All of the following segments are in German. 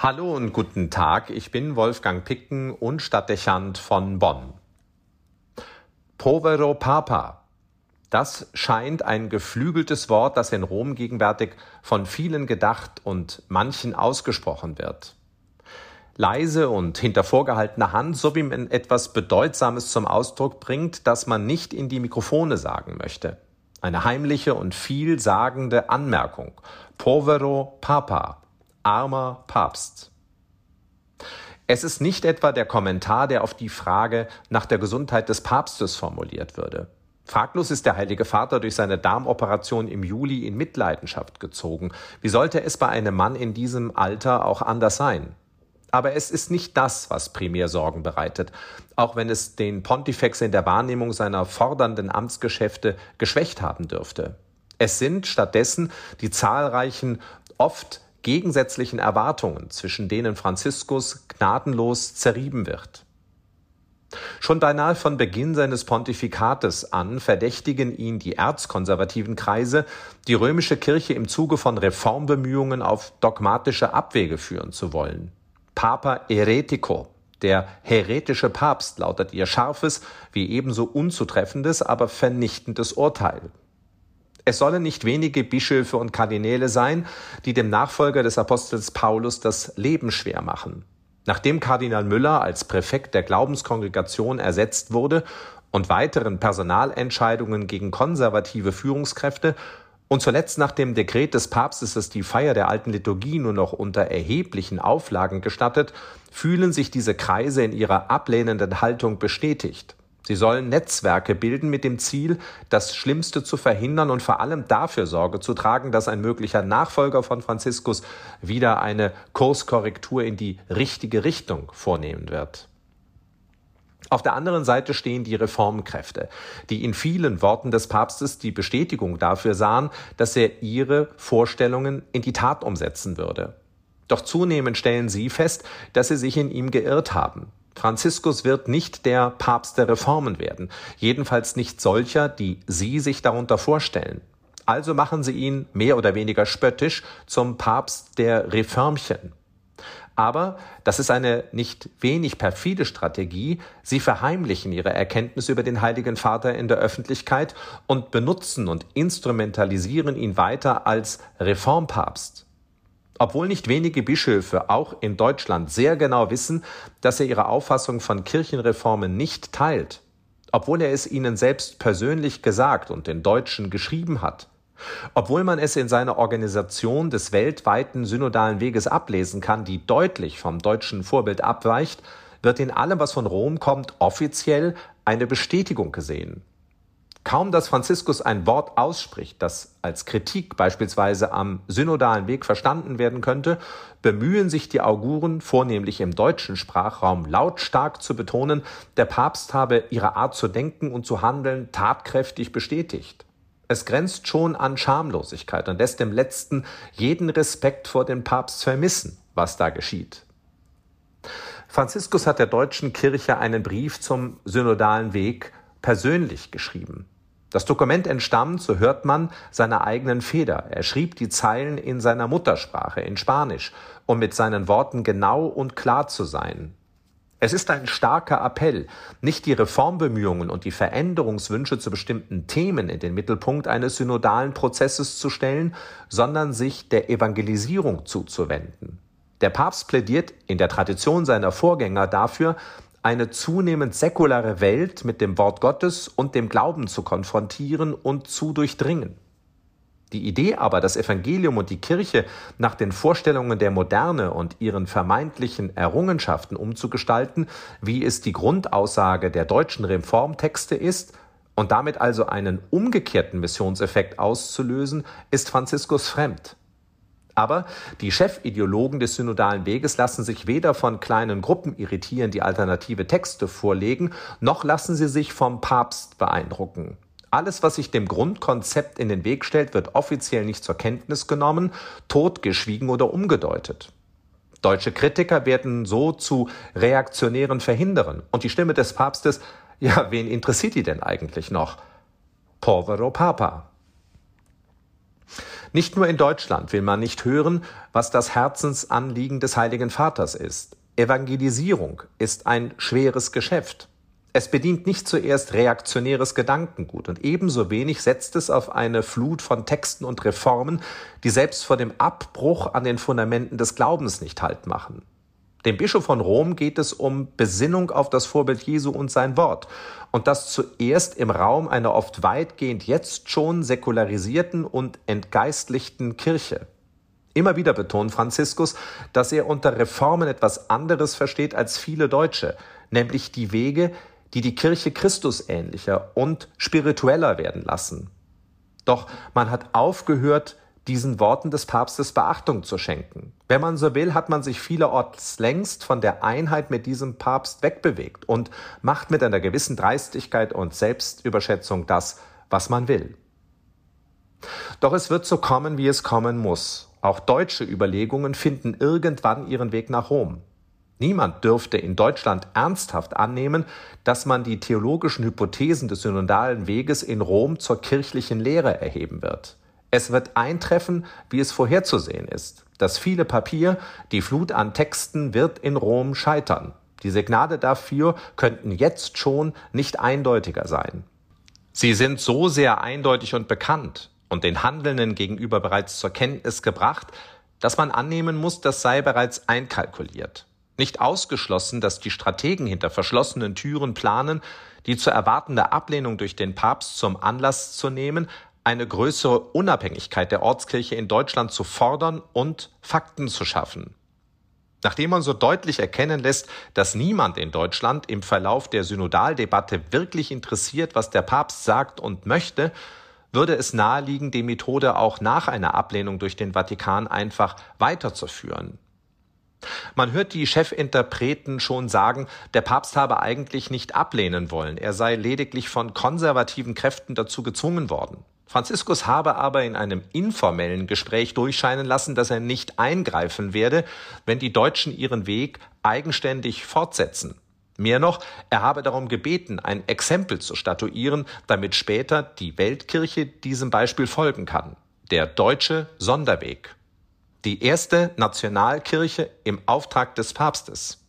Hallo und guten Tag, ich bin Wolfgang Picken und Stadtdechant von Bonn. Povero Papa. Das scheint ein geflügeltes Wort, das in Rom gegenwärtig von vielen gedacht und manchen ausgesprochen wird. Leise und hinter vorgehaltener Hand, so wie man etwas Bedeutsames zum Ausdruck bringt, das man nicht in die Mikrofone sagen möchte. Eine heimliche und vielsagende Anmerkung. Povero Papa armer Papst. Es ist nicht etwa der Kommentar, der auf die Frage nach der Gesundheit des Papstes formuliert würde. Fraglos ist der Heilige Vater durch seine Darmoperation im Juli in Mitleidenschaft gezogen. Wie sollte es bei einem Mann in diesem Alter auch anders sein? Aber es ist nicht das, was primär Sorgen bereitet, auch wenn es den Pontifex in der Wahrnehmung seiner fordernden Amtsgeschäfte geschwächt haben dürfte. Es sind stattdessen die zahlreichen, oft gegensätzlichen Erwartungen, zwischen denen Franziskus gnadenlos zerrieben wird. Schon beinahe von Beginn seines Pontifikates an verdächtigen ihn die erzkonservativen Kreise, die römische Kirche im Zuge von Reformbemühungen auf dogmatische Abwege führen zu wollen. Papa Heretico, der heretische Papst, lautet ihr scharfes wie ebenso unzutreffendes, aber vernichtendes Urteil. Es sollen nicht wenige Bischöfe und Kardinäle sein, die dem Nachfolger des Apostels Paulus das Leben schwer machen. Nachdem Kardinal Müller als Präfekt der Glaubenskongregation ersetzt wurde und weiteren Personalentscheidungen gegen konservative Führungskräfte und zuletzt nach dem Dekret des Papstes, das die Feier der alten Liturgie nur noch unter erheblichen Auflagen gestattet, fühlen sich diese Kreise in ihrer ablehnenden Haltung bestätigt. Sie sollen Netzwerke bilden mit dem Ziel, das Schlimmste zu verhindern und vor allem dafür Sorge zu tragen, dass ein möglicher Nachfolger von Franziskus wieder eine Kurskorrektur in die richtige Richtung vornehmen wird. Auf der anderen Seite stehen die Reformkräfte, die in vielen Worten des Papstes die Bestätigung dafür sahen, dass er ihre Vorstellungen in die Tat umsetzen würde. Doch zunehmend stellen sie fest, dass sie sich in ihm geirrt haben. Franziskus wird nicht der Papst der Reformen werden, jedenfalls nicht solcher, die Sie sich darunter vorstellen. Also machen Sie ihn mehr oder weniger spöttisch zum Papst der Reformchen. Aber, das ist eine nicht wenig perfide Strategie, sie verheimlichen ihre Erkenntnis über den Heiligen Vater in der Öffentlichkeit und benutzen und instrumentalisieren ihn weiter als Reformpapst. Obwohl nicht wenige Bischöfe auch in Deutschland sehr genau wissen, dass er ihre Auffassung von Kirchenreformen nicht teilt, obwohl er es ihnen selbst persönlich gesagt und den Deutschen geschrieben hat, obwohl man es in seiner Organisation des weltweiten synodalen Weges ablesen kann, die deutlich vom deutschen Vorbild abweicht, wird in allem, was von Rom kommt, offiziell eine Bestätigung gesehen. Kaum dass Franziskus ein Wort ausspricht, das als Kritik beispielsweise am synodalen Weg verstanden werden könnte, bemühen sich die Auguren, vornehmlich im deutschen Sprachraum, lautstark zu betonen, der Papst habe ihre Art zu denken und zu handeln tatkräftig bestätigt. Es grenzt schon an Schamlosigkeit und lässt dem Letzten jeden Respekt vor dem Papst vermissen, was da geschieht. Franziskus hat der deutschen Kirche einen Brief zum synodalen Weg persönlich geschrieben. Das Dokument entstammt, so hört man, seiner eigenen Feder. Er schrieb die Zeilen in seiner Muttersprache, in Spanisch, um mit seinen Worten genau und klar zu sein. Es ist ein starker Appell, nicht die Reformbemühungen und die Veränderungswünsche zu bestimmten Themen in den Mittelpunkt eines synodalen Prozesses zu stellen, sondern sich der Evangelisierung zuzuwenden. Der Papst plädiert in der Tradition seiner Vorgänger dafür, eine zunehmend säkulare Welt mit dem Wort Gottes und dem Glauben zu konfrontieren und zu durchdringen. Die Idee aber, das Evangelium und die Kirche nach den Vorstellungen der Moderne und ihren vermeintlichen Errungenschaften umzugestalten, wie es die Grundaussage der deutschen Reformtexte ist, und damit also einen umgekehrten Missionseffekt auszulösen, ist Franziskus fremd. Aber die Chefideologen des synodalen Weges lassen sich weder von kleinen Gruppen irritieren, die alternative Texte vorlegen, noch lassen sie sich vom Papst beeindrucken. Alles, was sich dem Grundkonzept in den Weg stellt, wird offiziell nicht zur Kenntnis genommen, totgeschwiegen oder umgedeutet. Deutsche Kritiker werden so zu reaktionären Verhinderern. Und die Stimme des Papstes, ja, wen interessiert die denn eigentlich noch? Povero Papa. Nicht nur in Deutschland will man nicht hören, was das Herzensanliegen des Heiligen Vaters ist. Evangelisierung ist ein schweres Geschäft. Es bedient nicht zuerst reaktionäres Gedankengut und ebenso wenig setzt es auf eine Flut von Texten und Reformen, die selbst vor dem Abbruch an den Fundamenten des Glaubens nicht Halt machen. Dem Bischof von Rom geht es um Besinnung auf das Vorbild Jesu und sein Wort. Und das zuerst im Raum einer oft weitgehend jetzt schon säkularisierten und entgeistlichten Kirche. Immer wieder betont Franziskus, dass er unter Reformen etwas anderes versteht als viele Deutsche, nämlich die Wege, die die Kirche Christusähnlicher und spiritueller werden lassen. Doch man hat aufgehört, diesen Worten des Papstes Beachtung zu schenken. Wenn man so will, hat man sich vielerorts längst von der Einheit mit diesem Papst wegbewegt und macht mit einer gewissen Dreistigkeit und Selbstüberschätzung das, was man will. Doch es wird so kommen, wie es kommen muss. Auch deutsche Überlegungen finden irgendwann ihren Weg nach Rom. Niemand dürfte in Deutschland ernsthaft annehmen, dass man die theologischen Hypothesen des synodalen Weges in Rom zur kirchlichen Lehre erheben wird. Es wird eintreffen, wie es vorherzusehen ist. Das viele Papier, die Flut an Texten wird in Rom scheitern. Die Signale dafür könnten jetzt schon nicht eindeutiger sein. Sie sind so sehr eindeutig und bekannt und den Handelnden gegenüber bereits zur Kenntnis gebracht, dass man annehmen muss, das sei bereits einkalkuliert. Nicht ausgeschlossen, dass die Strategen hinter verschlossenen Türen planen, die zu erwartende Ablehnung durch den Papst zum Anlass zu nehmen, eine größere Unabhängigkeit der Ortskirche in Deutschland zu fordern und Fakten zu schaffen. Nachdem man so deutlich erkennen lässt, dass niemand in Deutschland im Verlauf der Synodaldebatte wirklich interessiert, was der Papst sagt und möchte, würde es naheliegen, die Methode auch nach einer Ablehnung durch den Vatikan einfach weiterzuführen. Man hört die Chefinterpreten schon sagen, der Papst habe eigentlich nicht ablehnen wollen, er sei lediglich von konservativen Kräften dazu gezwungen worden. Franziskus habe aber in einem informellen Gespräch durchscheinen lassen, dass er nicht eingreifen werde, wenn die Deutschen ihren Weg eigenständig fortsetzen. Mehr noch, er habe darum gebeten, ein Exempel zu statuieren, damit später die Weltkirche diesem Beispiel folgen kann. Der deutsche Sonderweg. Die erste Nationalkirche im Auftrag des Papstes.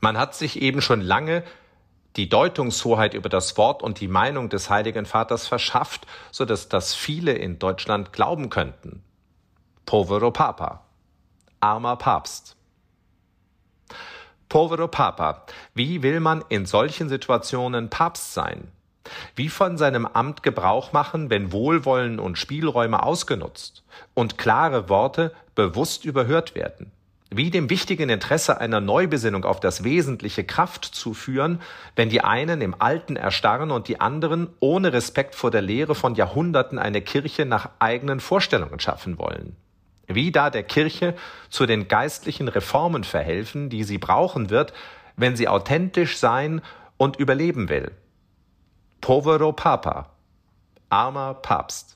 Man hat sich eben schon lange die Deutungshoheit über das Wort und die Meinung des Heiligen Vaters verschafft, so dass das viele in Deutschland glauben könnten. Povero Papa. Armer Papst. Povero Papa. Wie will man in solchen Situationen Papst sein? Wie von seinem Amt Gebrauch machen, wenn Wohlwollen und Spielräume ausgenutzt und klare Worte bewusst überhört werden? Wie dem wichtigen Interesse einer Neubesinnung auf das Wesentliche Kraft zuführen, wenn die einen im Alten erstarren und die anderen ohne Respekt vor der Lehre von Jahrhunderten eine Kirche nach eigenen Vorstellungen schaffen wollen. Wie da der Kirche zu den geistlichen Reformen verhelfen, die sie brauchen wird, wenn sie authentisch sein und überleben will. Povero Papa, armer Papst.